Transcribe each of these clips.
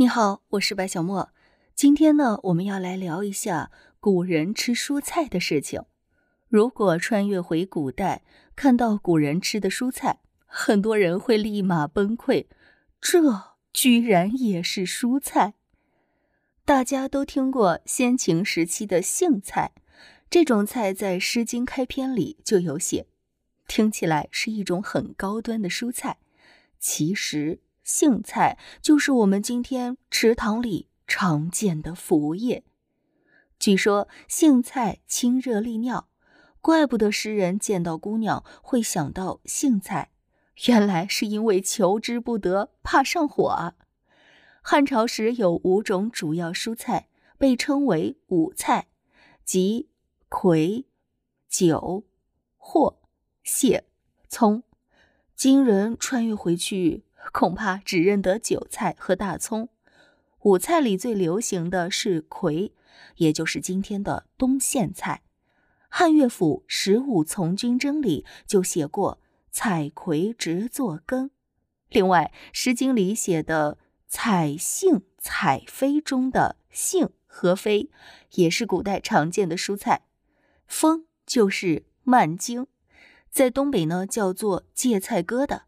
你好，我是白小莫。今天呢，我们要来聊一下古人吃蔬菜的事情。如果穿越回古代，看到古人吃的蔬菜，很多人会立马崩溃。这居然也是蔬菜？大家都听过先秦时期的荇菜，这种菜在《诗经·开篇》里就有写，听起来是一种很高端的蔬菜。其实。荇菜就是我们今天池塘里常见的腐叶。据说荇菜清热利尿，怪不得诗人见到姑娘会想到荇菜，原来是因为求之不得，怕上火啊。汉朝时有五种主要蔬菜，被称为五菜，即葵、韭、藿、蟹、葱。今人穿越回去。恐怕只认得韭菜和大葱，五菜里最流行的是葵，也就是今天的冬苋菜。汉乐府《十五从军征》里就写过“采葵直作羹”。另外，《诗经》里写的“采荇采鲱”中的荇和鲱，也是古代常见的蔬菜。风就是蔓荆，在东北呢叫做芥菜疙瘩。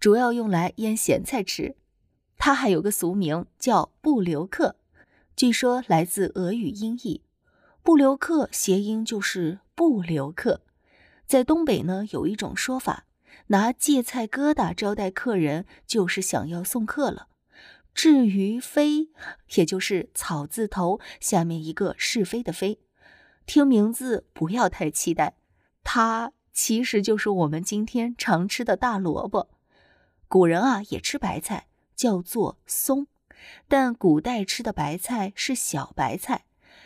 主要用来腌咸菜吃，它还有个俗名叫布留克，据说来自俄语音译，布留克谐音就是不留客。在东北呢，有一种说法，拿芥菜疙瘩招待客人，就是想要送客了。至于非，也就是草字头下面一个是非的非，听名字不要太期待，它其实就是我们今天常吃的大萝卜。古人啊也吃白菜，叫做松，但古代吃的白菜是小白菜，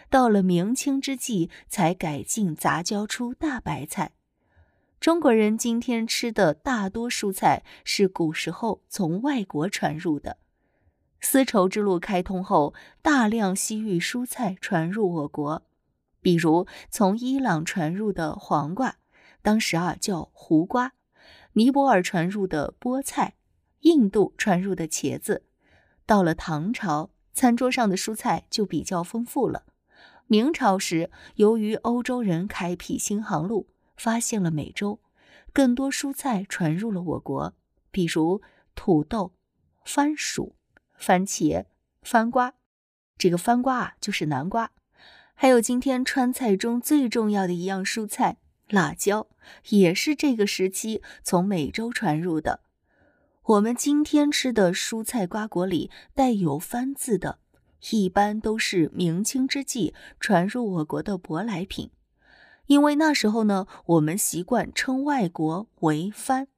到了明清之际才改进杂交出大白菜。中国人今天吃的大多蔬菜是古时候从外国传入的。丝绸之路开通后，大量西域蔬菜传入我国，比如从伊朗传入的黄瓜，当时啊叫胡瓜。尼泊尔传入的菠菜，印度传入的茄子，到了唐朝，餐桌上的蔬菜就比较丰富了。明朝时，由于欧洲人开辟新航路，发现了美洲，更多蔬菜传入了我国，比如土豆、番薯、番茄、番瓜。这个番瓜啊，就是南瓜。还有今天川菜中最重要的一样蔬菜。辣椒也是这个时期从美洲传入的。我们今天吃的蔬菜瓜果里带有“番”字的，一般都是明清之际传入我国的舶来品。因为那时候呢，我们习惯称外国为“番”。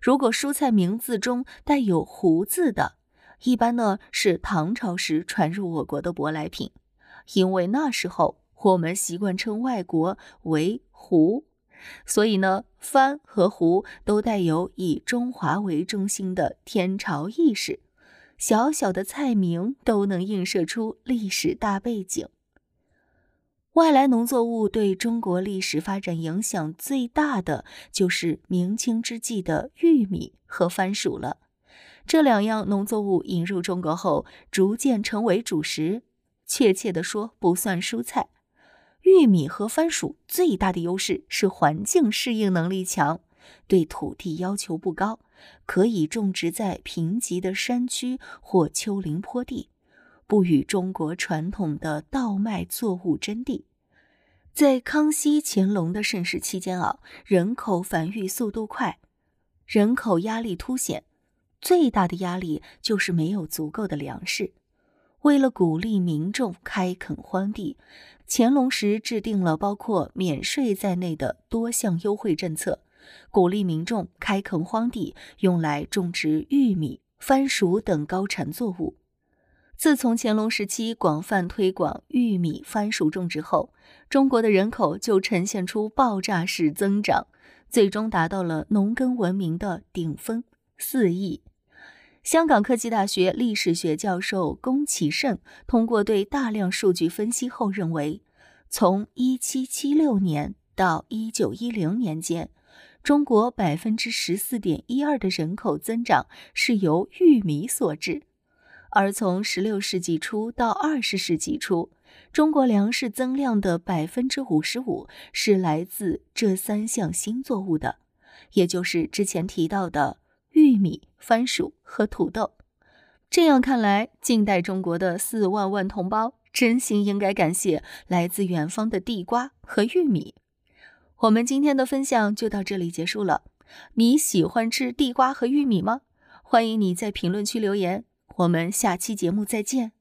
如果蔬菜名字中带有“胡”字的，一般呢是唐朝时传入我国的舶来品。因为那时候我们习惯称外国为。湖，所以呢，番和湖都带有以中华为中心的天朝意识，小小的菜名都能映射出历史大背景。外来农作物对中国历史发展影响最大的，就是明清之际的玉米和番薯了。这两样农作物引入中国后，逐渐成为主食，确切的说，不算蔬菜。玉米和番薯最大的优势是环境适应能力强，对土地要求不高，可以种植在贫瘠的山区或丘陵坡地，不与中国传统的稻麦作物争地。在康熙、乾隆的盛世期间啊，人口繁育速度快，人口压力凸显，最大的压力就是没有足够的粮食。为了鼓励民众开垦荒地，乾隆时制定了包括免税在内的多项优惠政策，鼓励民众开垦荒地，用来种植玉米、番薯等高产作物。自从乾隆时期广泛推广玉米、番薯种植后，中国的人口就呈现出爆炸式增长，最终达到了农耕文明的顶峰——四亿。香港科技大学历史学教授龚启胜通过对大量数据分析后认为，从1776年到1910年间，中国百分之十四点一二的人口增长是由玉米所致，而从十六世纪初到二十世纪初，中国粮食增量的百分之五十五是来自这三项新作物的，也就是之前提到的玉米、番薯和土豆。这样看来，近代中国的四万万同胞真心应该感谢来自远方的地瓜和玉米。我们今天的分享就到这里结束了。你喜欢吃地瓜和玉米吗？欢迎你在评论区留言。我们下期节目再见。